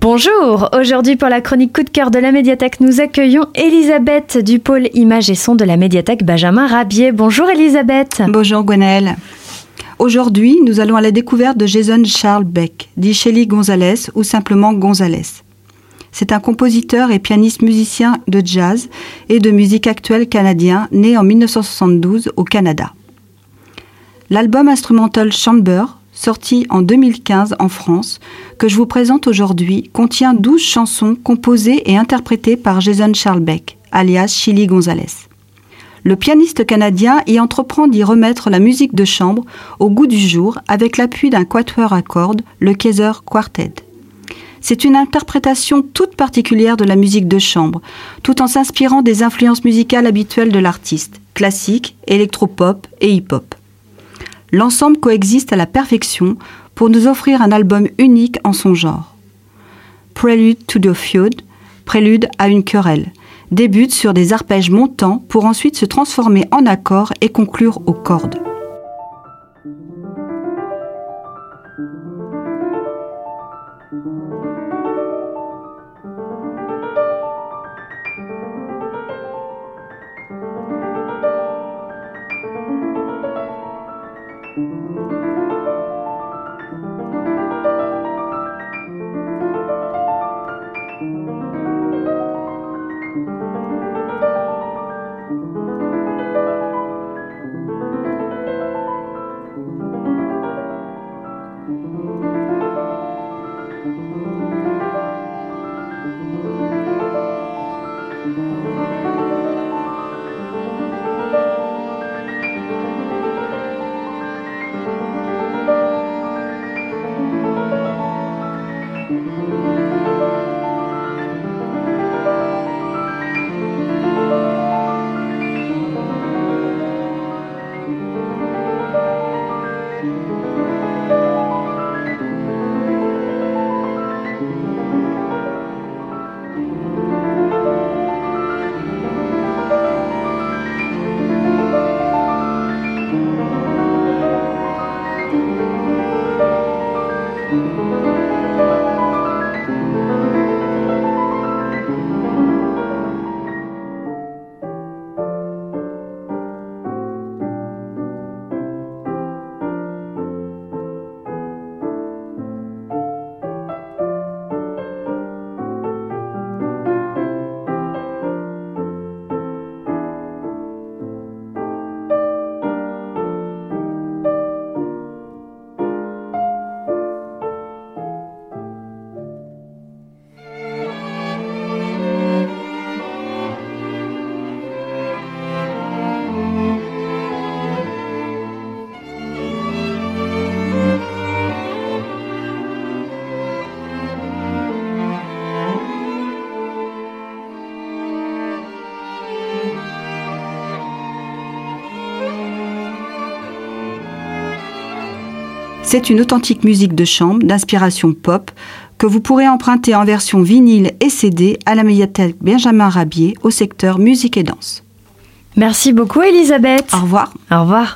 Bonjour, aujourd'hui pour la chronique coup de cœur de la médiathèque, nous accueillons Elisabeth du pôle images et son de la médiathèque Benjamin Rabier. Bonjour Elisabeth. Bonjour Gwenaëlle. Aujourd'hui, nous allons à la découverte de Jason Charles Beck, dit Shelly Gonzalez ou simplement Gonzalez. C'est un compositeur et pianiste musicien de jazz et de musique actuelle canadien né en 1972 au Canada. L'album instrumental Chamber sorti en 2015 en France, que je vous présente aujourd'hui, contient 12 chansons composées et interprétées par Jason Charlebeck, alias Chili Gonzalez. Le pianiste canadien y entreprend d'y remettre la musique de chambre au goût du jour avec l'appui d'un quatuor à cordes, le Kaiser Quartet. C'est une interprétation toute particulière de la musique de chambre, tout en s'inspirant des influences musicales habituelles de l'artiste, classique, électropop et hip-hop. L'ensemble coexiste à la perfection pour nous offrir un album unique en son genre. Prelude to the Feud, prélude à une querelle, débute sur des arpèges montants pour ensuite se transformer en accords et conclure aux cordes. C'est une authentique musique de chambre d'inspiration pop que vous pourrez emprunter en version vinyle et CD à la médiathèque Benjamin Rabier au secteur musique et danse. Merci beaucoup Elisabeth. Au revoir. Au revoir.